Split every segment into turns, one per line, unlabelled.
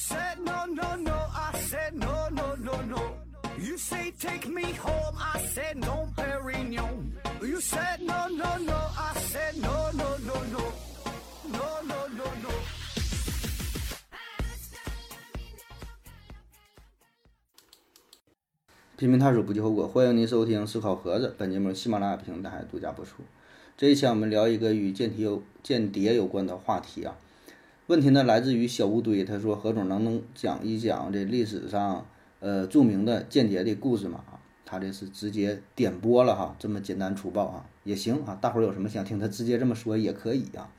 said no, no, no. I said no, no, no, no. You say take me home. I said no, Perignon. You said no, no, no. I said no, no, no, no. No, no, no, no.
拼命探索不计后果，欢迎您收听思考盒子。本节目由喜马拉雅平台独家播出。这一期我们聊一个与间谍有间谍有关的话题啊。问题呢来自于小乌堆，他说何总能不能讲一讲这历史上呃著名的间谍的故事嘛？他这是直接点播了哈，这么简单粗暴啊也行啊。大伙儿有什么想听，他直接这么说也可以啊。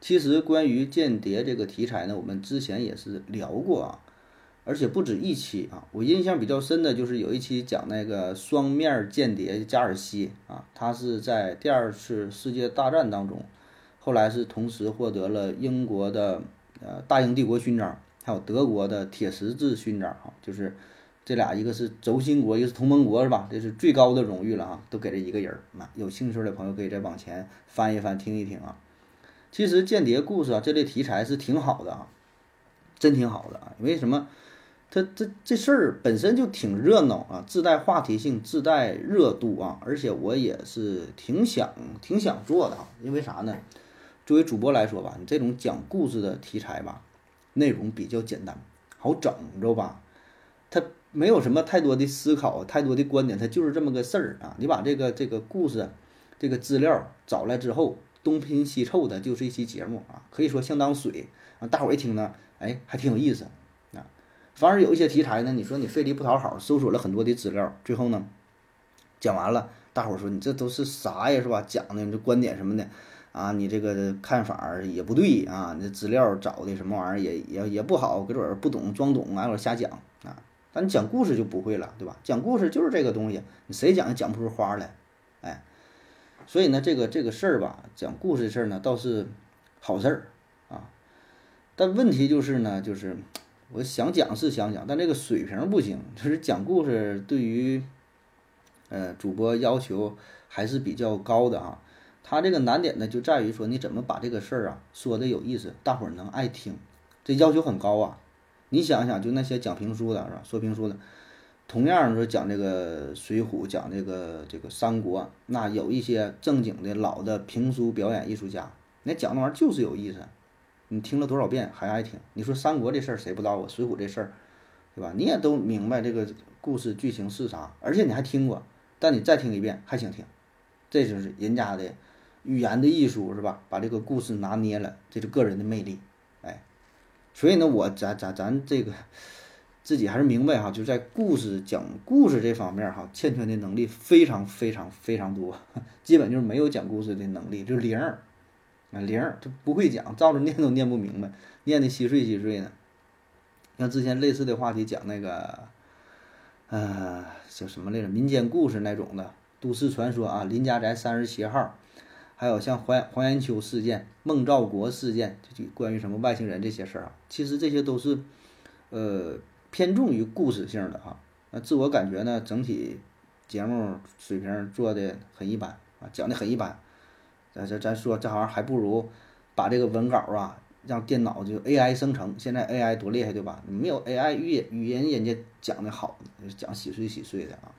其实关于间谍这个题材呢，我们之前也是聊过啊。而且不止一期啊，我印象比较深的就是有一期讲那个双面间谍加尔西啊，他是在第二次世界大战当中，后来是同时获得了英国的呃大英帝国勋章，还有德国的铁十字勋章哈，就是这俩一个是轴心国，一个是同盟国是吧？这是最高的荣誉了哈，都给这一个人儿。那有兴趣的朋友可以再往前翻一翻听一听啊。其实间谍故事啊这类题材是挺好的啊，真挺好的啊，为什么？它这这事儿本身就挺热闹啊，自带话题性，自带热度啊，而且我也是挺想挺想做的啊，因为啥呢？作为主播来说吧，你这种讲故事的题材吧，内容比较简单，好整，你知道吧？它没有什么太多的思考，太多的观点，它就是这么个事儿啊。你把这个这个故事，这个资料找来之后，东拼西凑的，就是一期节目啊，可以说相当水啊。大伙一听呢，哎，还挺有意思啊。反而有一些题材呢，你说你费力不讨好，搜索了很多的资料，最后呢，讲完了，大伙说你这都是啥呀，是吧？讲的这观点什么的，啊，你这个看法也不对啊，你这资料找的什么玩意儿也也也不好，搁这儿不懂装懂，挨个瞎讲啊。但你讲故事就不会了，对吧？讲故事就是这个东西，你谁讲也讲不出花来，哎，所以呢，这个这个事儿吧，讲故事的事儿呢，倒是好事儿啊。但问题就是呢，就是。我想讲是想讲，但这个水平不行，就是讲故事对于，呃，主播要求还是比较高的啊。他这个难点呢，就在于说你怎么把这个事儿啊说的有意思，大伙儿能爱听，这要求很高啊。你想想，就那些讲评书的是吧？说评书的，同样说讲这个《水浒》，讲这个这个三国，那有一些正经的老的评书表演艺术家，那讲那玩意儿就是有意思。你听了多少遍还爱听？你说三国这事儿谁不知道啊？水浒这事儿，对吧？你也都明白这个故事剧情是啥，而且你还听过，但你再听一遍还想听，这就是人家的语言的艺术，是吧？把这个故事拿捏了，这是个人的魅力，哎，所以呢，我咱咱咱这个自己还是明白哈，就在故事讲故事这方面哈，欠缺的能力非常非常非常多，基本就是没有讲故事的能力，就零。啊，零，他不会讲，照着念都念不明白，念的稀碎稀碎的。像之前类似的话题讲那个，呃，叫什么来着？民间故事那种的，都市传说啊，林家宅三十七号，还有像黄黄延秋事件、孟兆国事件，就关于什么外星人这些事儿啊，其实这些都是，呃，偏重于故事性的哈。那自我感觉呢，整体节目水平做的很一般啊，讲的很一般。咱咱咱说，这好像还不如把这个文稿啊，让电脑就 AI 生成。现在 AI 多厉害，对吧？没有 AI 语语言，人家讲的好，讲稀碎稀碎的啊。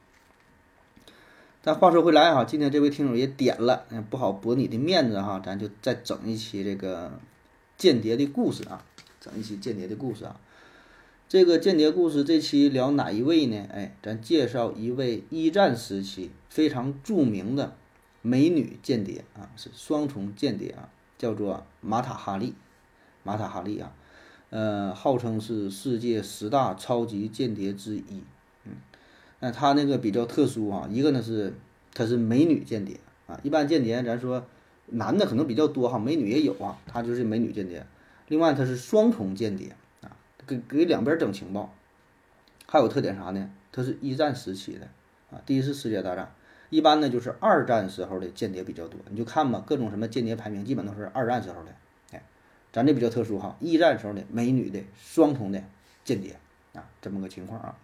但话说回来哈，今天这位听友也点了，不好驳你的面子哈，咱就再整一期这个间谍的故事啊，整一期间谍的故事啊。这个间谍故事这期聊哪一位呢？哎，咱介绍一位一战时期非常著名的。美女间谍啊，是双重间谍啊，叫做玛塔哈利，玛塔哈利啊，呃，号称是世界十大超级间谍之一。那她那个比较特殊啊，一个呢是她是美女间谍啊，一般间谍咱说男的可能比较多哈，美女也有啊，她就是美女间谍。另外她是双重间谍啊，给给两边整情报。还有特点啥呢？她是一战时期的啊，第一次世界大战。一般呢，就是二战时候的间谍比较多，你就看吧，各种什么间谍排名，基本都是二战时候的。哎，咱这比较特殊哈，一战时候的美女的双重的间谍啊，这么个情况啊。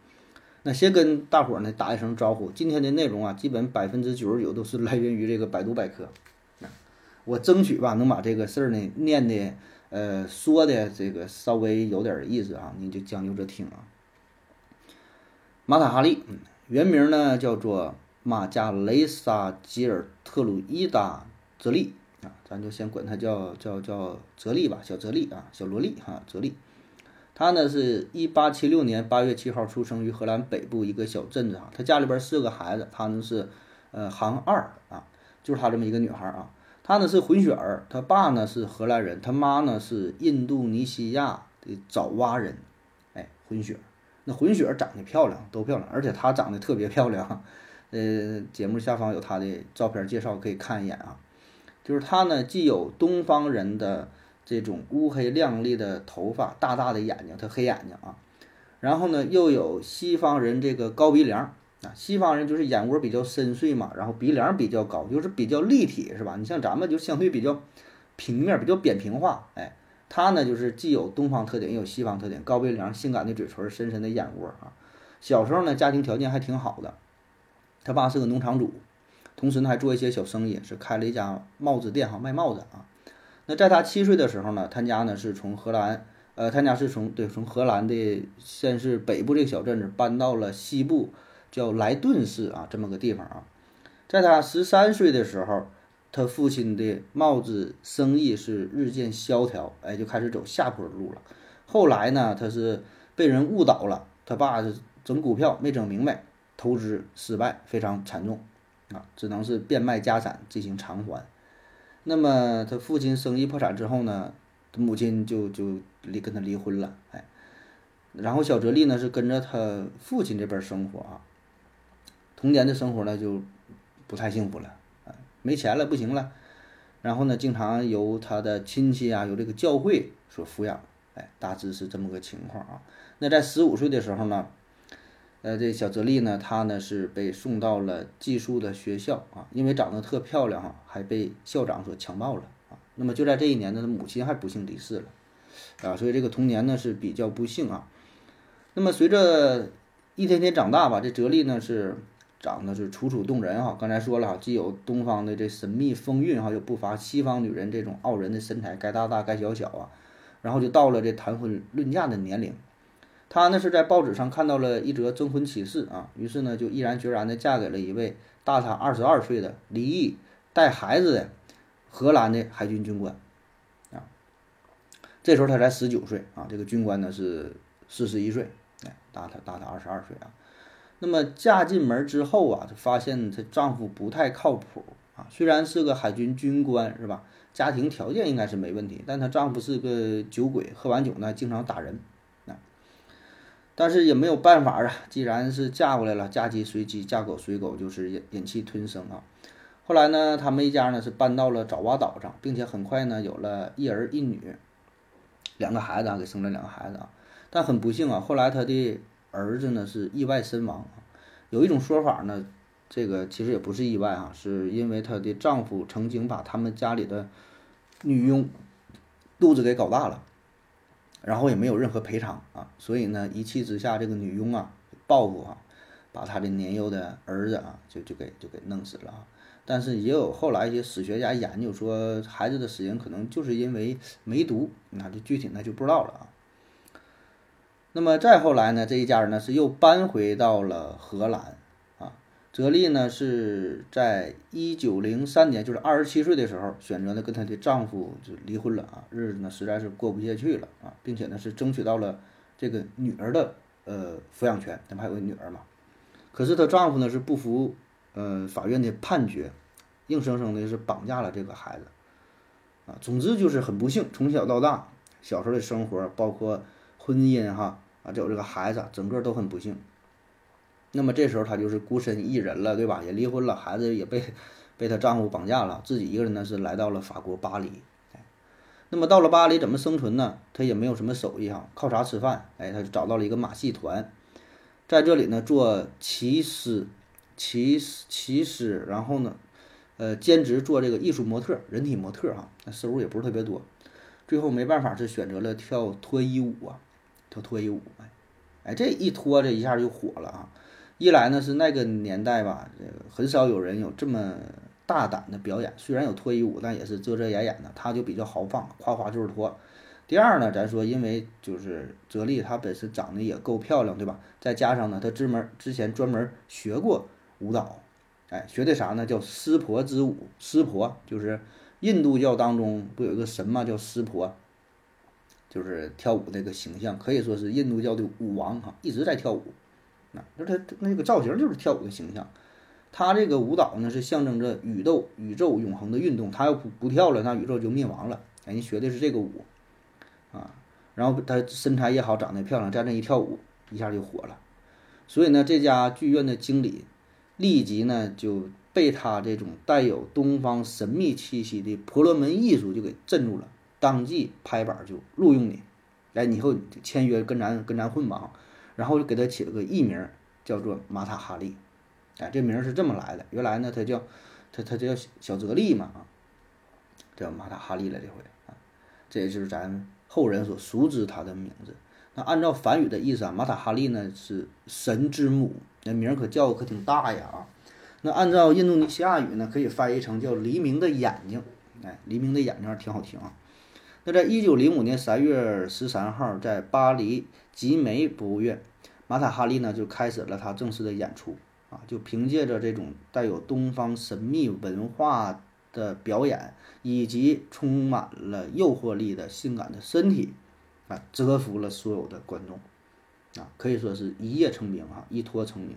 那先跟大伙儿呢打一声招呼，今天的内容啊，基本百分之九十九都是来源于这个百度百科。我争取吧，能把这个事儿呢念的呃，说的这个稍微有点意思啊，你就将就着听啊。马塔哈利，原名呢叫做马加雷萨吉尔特鲁伊达泽利啊，咱就先管他叫叫叫泽利吧，小泽利啊，小萝莉哈，泽利。他呢是一八七六年八月七号出生于荷兰北部一个小镇子啊，他家里边四个孩子，他呢是呃行二啊，就是他这么一个女孩啊。他呢是混血儿，他爸呢是荷兰人，他妈呢是印度尼西亚的爪哇人，哎，混血。那混血长得漂亮，都漂亮，而且她长得特别漂亮。呃，节目下方有她的照片介绍，可以看一眼啊。就是她呢，既有东方人的这种乌黑亮丽的头发，大大的眼睛，他黑眼睛啊，然后呢，又有西方人这个高鼻梁。啊，西方人就是眼窝比较深邃嘛，然后鼻梁比较高，就是比较立体，是吧？你像咱们就相对比较平面，比较扁平化。哎，他呢就是既有东方特点，又有西方特点，高鼻梁、性感的嘴唇、深深的眼窝啊。小时候呢，家庭条件还挺好的，他爸是个农场主，同时呢还做一些小生意，是开了一家帽子店哈，卖帽子啊。那在他七岁的时候呢，他家呢是从荷兰，呃，他家是从对从荷兰的先是北部这个小镇子搬到了西部。叫莱顿市啊，这么个地方啊，在他十三岁的时候，他父亲的帽子生意是日渐萧条，哎，就开始走下坡路了。后来呢，他是被人误导了，他爸是整股票没整明白，投资失败，非常惨重啊，只能是变卖家产进行偿还。那么他父亲生意破产之后呢，他母亲就就离跟他离婚了，哎，然后小泽利呢是跟着他父亲这边生活啊。童年的生活呢就不太幸福了啊，没钱了不行了，然后呢，经常由他的亲戚啊，由这个教会所抚养，哎，大致是这么个情况啊。那在十五岁的时候呢，呃，这小泽丽呢，她呢是被送到了寄宿的学校啊，因为长得特漂亮哈，还被校长所强暴了啊。那么就在这一年呢，他母亲还不幸离世了啊，所以这个童年呢是比较不幸啊。那么随着一天天长大吧，这泽丽呢是。长得是楚楚动人哈，刚才说了哈，既有东方的这神秘风韵哈，又不乏西方女人这种傲人的身材，该大大该小小啊。然后就到了这谈婚论嫁的年龄，她呢是在报纸上看到了一则征婚启事啊，于是呢就毅然决然的嫁给了一位大她二十二岁的离异带孩子的荷兰的海军军官啊。这时候她才十九岁啊，这个军官呢是四十一岁，哎，大她大她二十二岁啊。那么嫁进门之后啊，就发现她丈夫不太靠谱啊。虽然是个海军军官，是吧？家庭条件应该是没问题，但她丈夫是个酒鬼，喝完酒呢经常打人。但是也没有办法啊，既然是嫁过来了，嫁鸡随鸡，嫁狗随狗，就是忍忍气吞声啊。后来呢，他们一家呢是搬到了爪哇岛上，并且很快呢有了一儿一女，两个孩子啊，给生了两个孩子啊。但很不幸啊，后来他的。儿子呢是意外身亡，有一种说法呢，这个其实也不是意外哈，是因为她的丈夫曾经把他们家里的女佣肚子给搞大了，然后也没有任何赔偿啊，所以呢一气之下，这个女佣啊报复啊，把她的年幼的儿子啊就就给就给弄死了啊。但是也有后来一些史学家研究说，孩子的死因可能就是因为梅毒，那就具体那就不知道了啊。那么再后来呢，这一家人呢是又搬回到了荷兰，泽丽呢是在一九零三年，就是二十七岁的时候，选择呢跟她的丈夫就离婚了啊，日子呢实在是过不下去了啊，并且呢是争取到了这个女儿的呃抚养权，他们还有个女儿嘛，可是她丈夫呢是不服呃法院的判决，硬生生的是绑架了这个孩子，啊，总之就是很不幸，从小到大，小时候的生活包括婚姻哈。啊，就有这个孩子，整个都很不幸。那么这时候她就是孤身一人了，对吧？也离婚了，孩子也被被她丈夫绑架了，自己一个人呢是来到了法国巴黎。那么到了巴黎怎么生存呢？她也没有什么手艺哈，靠啥吃饭？哎，她就找到了一个马戏团，在这里呢做骑师，骑骑师，然后呢，呃，兼职做这个艺术模特，人体模特哈，那收入也不是特别多。最后没办法，是选择了跳脱衣舞啊。跳脱衣舞，哎，哎，这一脱这一下就火了啊！一来呢是那个年代吧，这个很少有人有这么大胆的表演。虽然有脱衣舞，但也是遮遮掩掩的。他就比较豪放，夸夸就是脱。第二呢，咱说因为就是泽丽她本身长得也够漂亮，对吧？再加上呢，她专门之前专门学过舞蹈，哎，学的啥呢？叫湿婆之舞。湿婆就是印度教当中不有一个神嘛，叫湿婆，就是跳舞这个形象，可以说是印度教的舞王哈，一直在跳舞。那那他那个造型就是跳舞的形象。他这个舞蹈呢，是象征着宇宙宇宙永恒的运动。他要不不跳了，那宇宙就灭亡了。哎，家学的是这个舞，啊，然后他身材也好，长得漂亮，在那一跳舞，一下就火了。所以呢，这家剧院的经理立即呢就被他这种带有东方神秘气息的婆罗门艺术就给镇住了，当即拍板就录用你，来，以后签约跟咱跟咱混吧。然后就给他起了个艺名，叫做马塔哈利。哎，这名是这么来的。原来呢，他叫他他叫小泽利嘛啊，叫马塔哈利了这回啊，这也就是咱后人所熟知他的名字。那按照梵语的意思啊，马塔哈利呢是神之母，那名可叫可挺大呀啊。那按照印度尼西亚语呢，可以翻译成叫黎明的眼睛。哎，黎明的眼睛挺好听啊。那在一九零五年三月十三号，在巴黎吉梅博物院，马塔哈利呢就开始了他正式的演出。啊，就凭借着这种带有东方神秘文化的表演，以及充满了诱惑力的性感的身体，啊，折服了所有的观众，啊，可以说是一夜成名啊，一脱成名。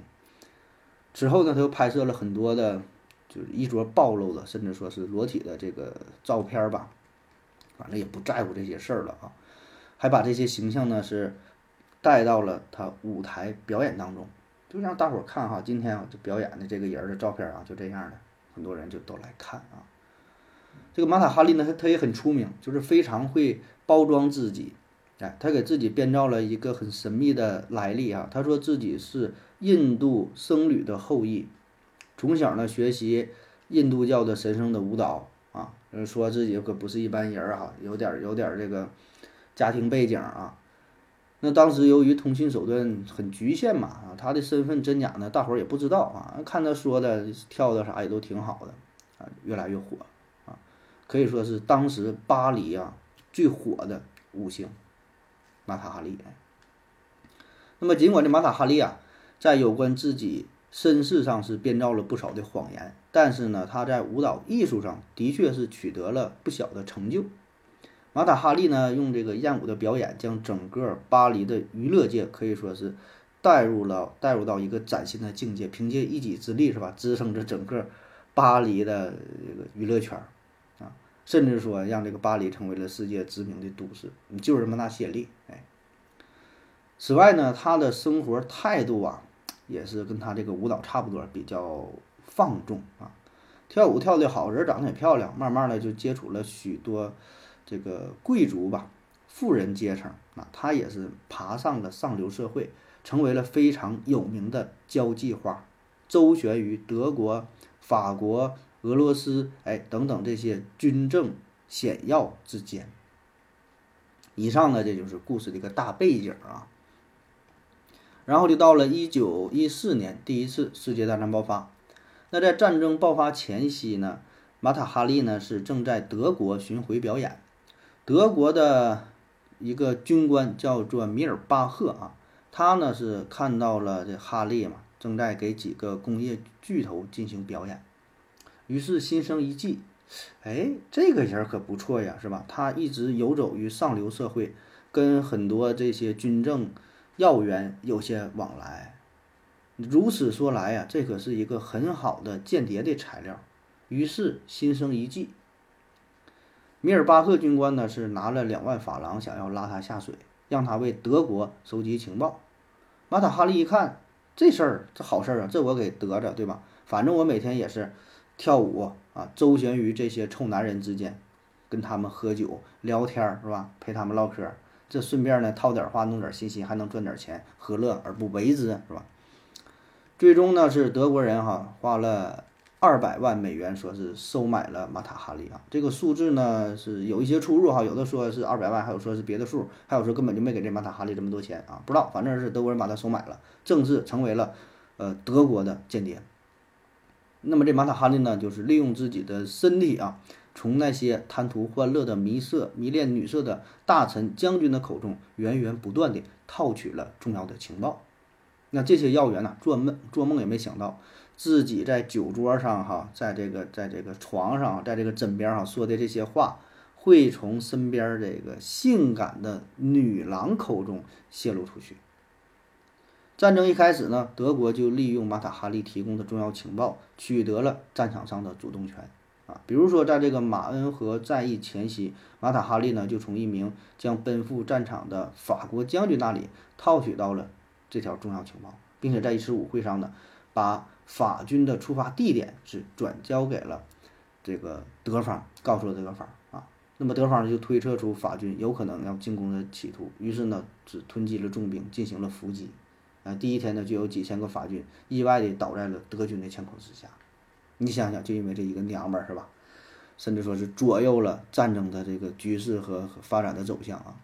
之后呢，他又拍摄了很多的，就是衣着暴露的，甚至说是裸体的这个照片吧，反正也不在乎这些事儿了啊，还把这些形象呢是带到了他舞台表演当中。就让大伙儿看哈，今天啊，这表演的这个人的照片啊，就这样的，很多人就都来看啊。这个马塔哈利呢，他他也很出名，就是非常会包装自己，哎，他给自己编造了一个很神秘的来历啊。他说自己是印度僧侣的后裔，从小呢学习印度教的神圣的舞蹈啊，说自己可不是一般人儿哈，有点有点这个家庭背景啊。那当时由于通讯手段很局限嘛，啊，他的身份真假呢，大伙儿也不知道啊。看他说的跳的啥也都挺好的，啊，越来越火，啊，可以说是当时巴黎啊最火的五星，马塔哈利。那么尽管这马塔哈利啊，在有关自己身世上是编造了不少的谎言，但是呢，他在舞蹈艺术上的确是取得了不小的成就。马塔哈利呢，用这个艳舞的表演，将整个巴黎的娱乐界可以说是带入了带入到一个崭新的境界。凭借一己之力，是吧，支撑着整个巴黎的这个娱乐圈啊，甚至说让这个巴黎成为了世界知名的都市。你就是这么大吸引力，哎。此外呢，他的生活态度啊，也是跟他这个舞蹈差不多，比较放纵啊，跳舞跳得好，人长得也漂亮，慢慢的就接触了许多。这个贵族吧，富人阶层啊，他也是爬上了上流社会，成为了非常有名的交际花，周旋于德国、法国、俄罗斯，哎等等这些军政险要之间。以上呢，这就是故事的一个大背景啊。然后就到了一九一四年，第一次世界大战爆发。那在战争爆发前夕呢，马塔哈利呢是正在德国巡回表演。德国的一个军官叫做米尔巴赫啊，他呢是看到了这哈利嘛，正在给几个工业巨头进行表演，于是心生一计，哎，这个人可不错呀，是吧？他一直游走于上流社会，跟很多这些军政要员有些往来，如此说来呀，这可是一个很好的间谍的材料，于是心生一计。米尔巴赫军官呢是拿了两万法郎，想要拉他下水，让他为德国收集情报。马塔哈利一看这事儿，这好事儿啊，这我给得着，对吧？反正我每天也是跳舞啊，周旋于这些臭男人之间，跟他们喝酒聊天，是吧？陪他们唠嗑，这顺便呢套点话，弄点信息，还能赚点钱，何乐而不为之，是吧？最终呢是德国人哈花了。二百万美元说是收买了马塔哈利啊，这个数字呢是有一些出入哈，有的说是二百万，还有说是别的数，还有说根本就没给这马塔哈利这么多钱啊，不知道，反正是德国人把他收买了，正式成为了呃德国的间谍。那么这马塔哈利呢，就是利用自己的身体啊，从那些贪图欢乐的迷色、迷恋女色的大臣、将军的口中，源源不断地套取了重要的情报。那这些要员呢，做梦做梦也没想到，自己在酒桌上哈，在这个在这个床上，在这个枕边哈说的这些话，会从身边这个性感的女郎口中泄露出去。战争一开始呢，德国就利用马塔哈利提供的重要情报，取得了战场上的主动权比如说，在这个马恩河战役前夕，马塔哈利呢就从一名将奔赴战场的法国将军那里套取到了这条重要情报，并且在一次舞会上呢，把法军的出发地点是转交给了这个德方，告诉了德方啊。那么德方就推测出法军有可能要进攻的企图，于是呢，只囤积了重兵，进行了伏击。啊，第一天呢，就有几千个法军意外地倒在了德军的枪口之下。你想想，就因为这一个娘们儿，是吧？甚至说是左右了战争的这个局势和发展的走向啊。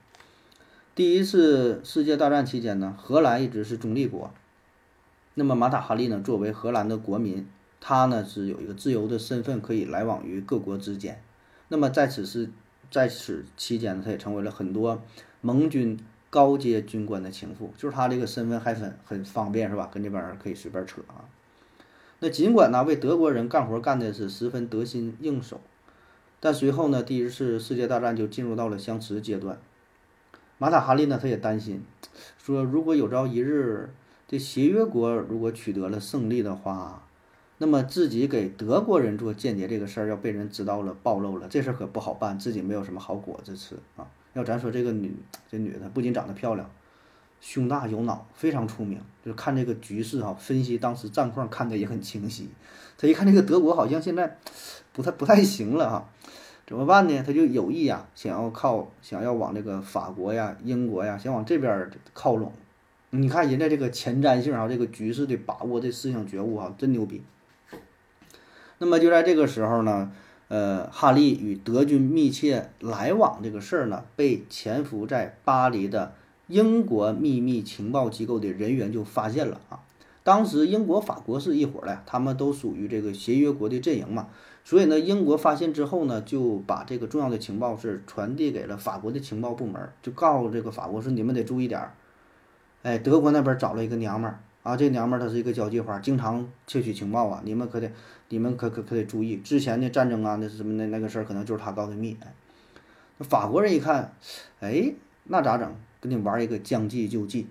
第一次世界大战期间呢，荷兰一直是中立国。那么马塔哈利呢，作为荷兰的国民，他呢是有一个自由的身份，可以来往于各国之间。那么在此是在此期间呢，他也成为了很多盟军。高阶军官的情妇，就是他这个身份还很很方便，是吧？跟这边人可以随便扯啊。那尽管呢为德国人干活干的是十分得心应手，但随后呢第一次世界大战就进入到了相持阶段。马塔哈利呢他也担心，说如果有朝一日这协约国如果取得了胜利的话，那么自己给德国人做间谍这个事儿要被人知道了暴露了，这事儿可不好办，自己没有什么好果子吃啊。要咱说这个女，这女的不仅长得漂亮，胸大有脑，非常出名。就是看这个局势哈，分析当时战况看得也很清晰。他一看这个德国好像现在不太不太行了哈，怎么办呢？他就有意啊，想要靠想要往这个法国呀、英国呀，想往这边靠拢。你看人家这个前瞻性啊，这个局势的把握，这思想觉悟啊，真牛逼。那么就在这个时候呢。呃，哈利与德军密切来往这个事儿呢，被潜伏在巴黎的英国秘密情报机构的人员就发现了啊。当时英国、法国是一伙的，他们都属于这个协约国的阵营嘛。所以呢，英国发现之后呢，就把这个重要的情报是传递给了法国的情报部门，就告诉这个法国说：“你们得注意点儿，哎，德国那边找了一个娘们儿。”啊，这娘们儿她是一个交际花，经常窃取情报啊！你们可得，你们可可可得注意，之前的战争啊，那什么那那个事儿，可能就是她告的密。哎，那法国人一看，哎，那咋整？跟你玩一个将计就计，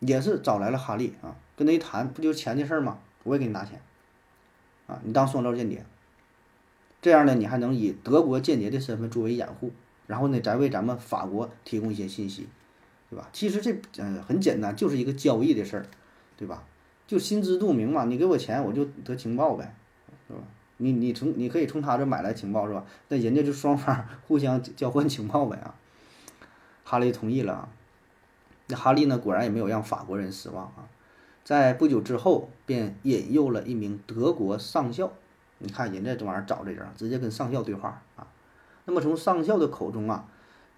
也是找来了哈利啊，跟他一谈，不就是钱的事儿吗？我也给你拿钱，啊，你当双料间谍，这样呢，你还能以德国间谍的身份作为掩护，然后呢，再为咱们法国提供一些信息，对吧？其实这嗯很简单，就是一个交易的事儿。对吧？就心知肚明嘛，你给我钱，我就得情报呗，是吧？你你从你可以从他这买来情报是吧？那人家就双方互相交换情报呗啊。哈利同意了啊。那哈利呢，果然也没有让法国人失望啊，在不久之后便引诱了一名德国上校。你看人家这玩意儿找这人，直接跟上校对话啊。那么从上校的口中啊，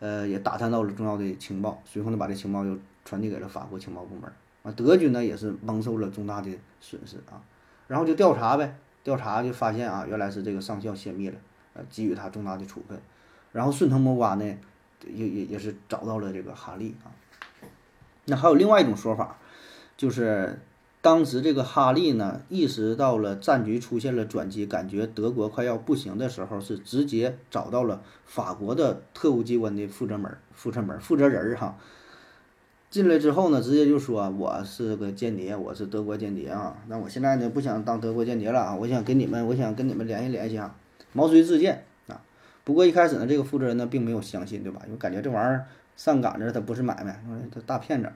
呃，也打探到了重要的情报，随后呢，把这情报又传递给了法国情报部门。啊，德军呢也是蒙受了重大的损失啊，然后就调查呗，调查就发现啊，原来是这个上校泄密了，呃，给予他重大的处分，然后顺藤摸瓜呢，也也也是找到了这个哈利啊。那还有另外一种说法，就是当时这个哈利呢意识到了战局出现了转机，感觉德国快要不行的时候，是直接找到了法国的特务机关的负责门负责门负责人儿哈。进来之后呢，直接就说我是个间谍，我是德国间谍啊。那我现在呢不想当德国间谍了啊，我想跟你们，我想跟你们联系联系啊，毛遂自荐啊。不过一开始呢，这个负责人呢并没有相信，对吧？因为感觉这玩意儿上赶着他不是买卖，他大骗子。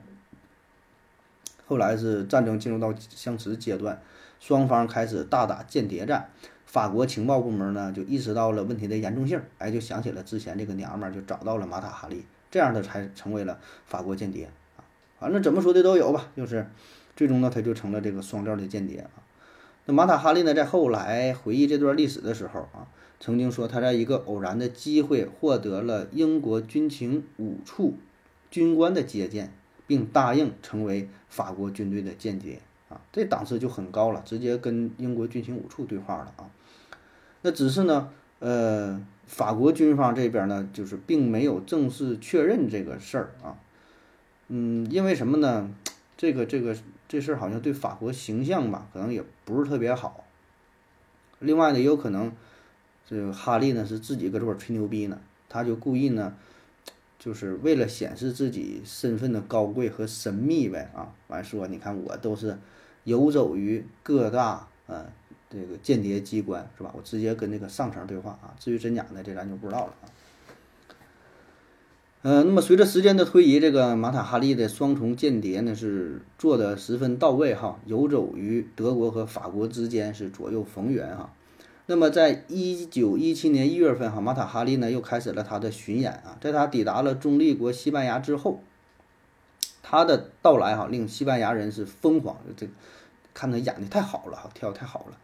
后来是战争进入到相持阶段，双方开始大打间谍战。法国情报部门呢就意识到了问题的严重性，哎，就想起了之前这个娘们儿，就找到了马塔哈利，这样的才成为了法国间谍啊。反正怎么说的都有吧，就是最终呢，他就成了这个双料的间谍啊。那马塔哈利呢，在后来回忆这段历史的时候啊，曾经说他在一个偶然的机会获得了英国军情五处军官的接见，并答应成为法国军队的间谍啊，这档次就很高了，直接跟英国军情五处对话了啊。那只是呢，呃，法国军方这边呢，就是并没有正式确认这个事儿啊。嗯，因为什么呢？这个这个这事儿好像对法国形象吧，可能也不是特别好。另外呢，也有可能这个哈利呢是自己搁这块吹牛逼呢，他就故意呢，就是为了显示自己身份的高贵和神秘呗啊。完说，你看我都是游走于各大呃这个间谍机关是吧？我直接跟那个上层对话啊。至于真假呢，这咱就不知道了啊。呃，那么随着时间的推移，这个马塔哈利的双重间谍呢是做的十分到位哈，游走于德国和法国之间是左右逢源哈。那么在一九一七年一月份哈，马塔哈利呢又开始了他的巡演啊，在他抵达了中立国西班牙之后，他的到来哈令西班牙人是疯狂，这看他演的太好了哈，跳太好了。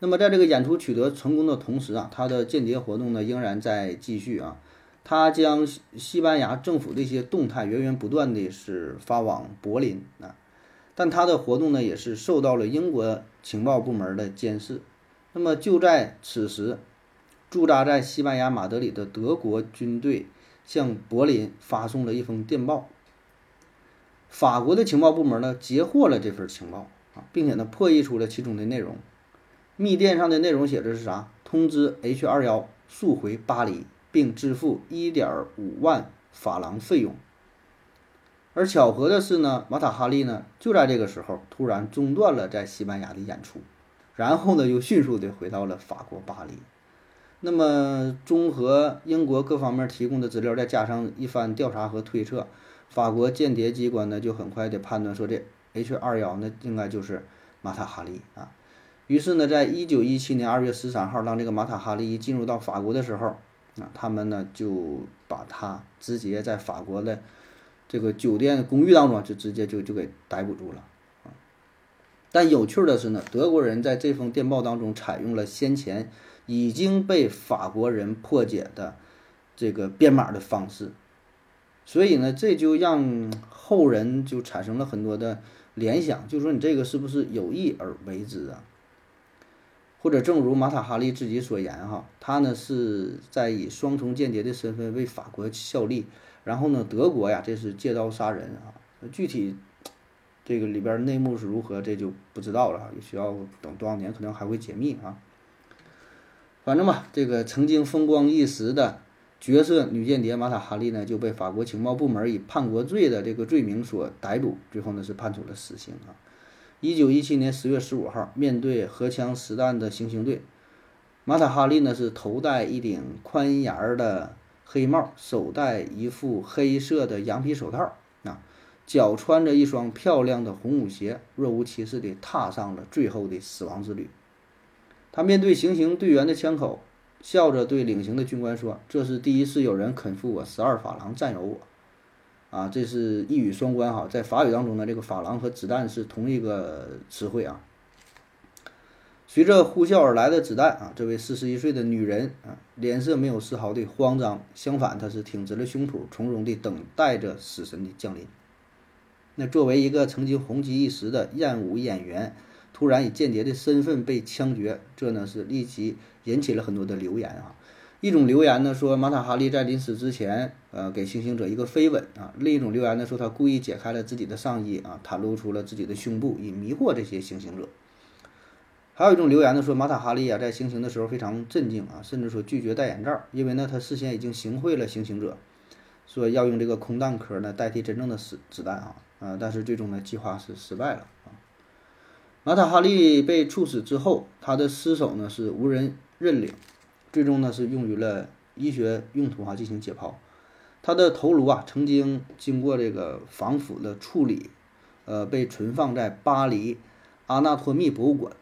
那么在这个演出取得成功的同时啊，他的间谍活动呢仍然在继续啊。他将西班牙政府的一些动态源源不断的是发往柏林啊，但他的活动呢也是受到了英国情报部门的监视。那么就在此时，驻扎在西班牙马德里的德国军队向柏林发送了一封电报。法国的情报部门呢截获了这份情报啊，并且呢破译出了其中的内容。密电上的内容写的是啥？通知 H 二幺速回巴黎。并支付一点五万法郎费用。而巧合的是呢，马塔哈利呢就在这个时候突然中断了在西班牙的演出，然后呢又迅速的回到了法国巴黎。那么综合英国各方面提供的资料，再加上一番调查和推测，法国间谍机关呢就很快的判断说这 H 二幺呢应该就是马塔哈利啊。于是呢，在一九一七年二月十三号，当这个马塔哈利一进入到法国的时候。啊，他们呢就把他直接在法国的这个酒店公寓当中就直接就就给逮捕住了。但有趣的是呢，德国人在这封电报当中采用了先前已经被法国人破解的这个编码的方式，所以呢，这就让后人就产生了很多的联想，就说你这个是不是有意而为之啊？或者正如马塔哈利自己所言，哈，他呢是在以双重间谍的身份为法国效力，然后呢，德国呀，这是借刀杀人啊，具体这个里边内幕是如何，这就不知道了，也需要等多少年，可能还会解密啊。反正吧，这个曾经风光一时的角色女间谍马塔哈利呢，就被法国情报部门以叛国罪的这个罪名所逮捕，最后呢是判处了死刑啊。一九一七年十月十五号，面对荷枪实弹的行刑队，马塔哈利呢是头戴一顶宽檐儿的黑帽，手戴一副黑色的羊皮手套，脚穿着一双漂亮的红舞鞋，若无其事地踏上了最后的死亡之旅。他面对行刑队员的枪口，笑着对领刑的军官说：“这是第一次有人肯付我十二法郎占有我。”啊，这是一语双关哈，在法语当中呢，这个法郎和子弹是同一个词汇啊。随着呼啸而来的子弹啊，这位四十一岁的女人啊，脸色没有丝毫的慌张，相反，她是挺直了胸脯，从容地等待着死神的降临。那作为一个曾经红极一时的艳舞演员，突然以间谍的身份被枪决，这呢是立即引起了很多的流言啊。一种流言呢说马塔哈利在临死之前，呃，给行刑者一个飞吻啊；另一种流言呢说他故意解开了自己的上衣啊，袒露出了自己的胸部，以迷惑这些行刑者。还有一种流言呢说马塔哈利啊在行刑的时候非常镇静啊，甚至说拒绝戴眼罩，因为呢他事先已经行贿了行刑者，说要用这个空弹壳呢代替真正的死子弹啊啊，但是最终呢计划是失败了啊。马塔哈利被处死之后，他的尸首呢是无人认领。最终呢是用于了医学用途哈进行解剖，他的头颅啊曾经经过这个防腐的处理，呃被存放在巴黎阿纳托密博物馆，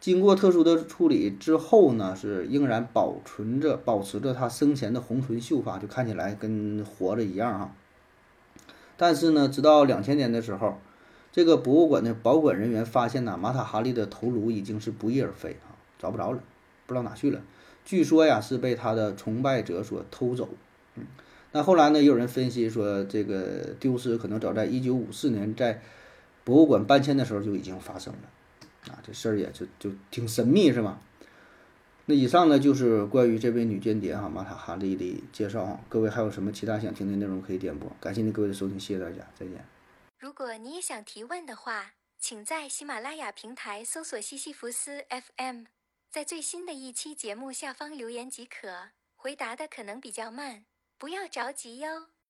经过特殊的处理之后呢是仍然保存着保持着他生前的红唇秀发，就看起来跟活着一样哈。但是呢，直到两千年的时候，这个博物馆的保管人员发现呢马塔哈利的头颅已经是不翼而飞啊，找不着了，不知道哪去了。据说呀，是被他的崇拜者所偷走。嗯，那后来呢，也有人分析说，这个丢失可能早在一九五四年在博物馆搬迁的时候就已经发生了。啊，这事儿也就就挺神秘，是吧？那以上呢就是关于这位女间谍哈玛塔哈利的介绍哈。各位还有什么其他想听的内容可以点播？感谢您各位的收听，谢谢大家，再见。
如果你也想提问的话，请在喜马拉雅平台搜索西西弗斯 FM，在最新的一期节目下方留言即可。回答的可能比较慢，不要着急哟。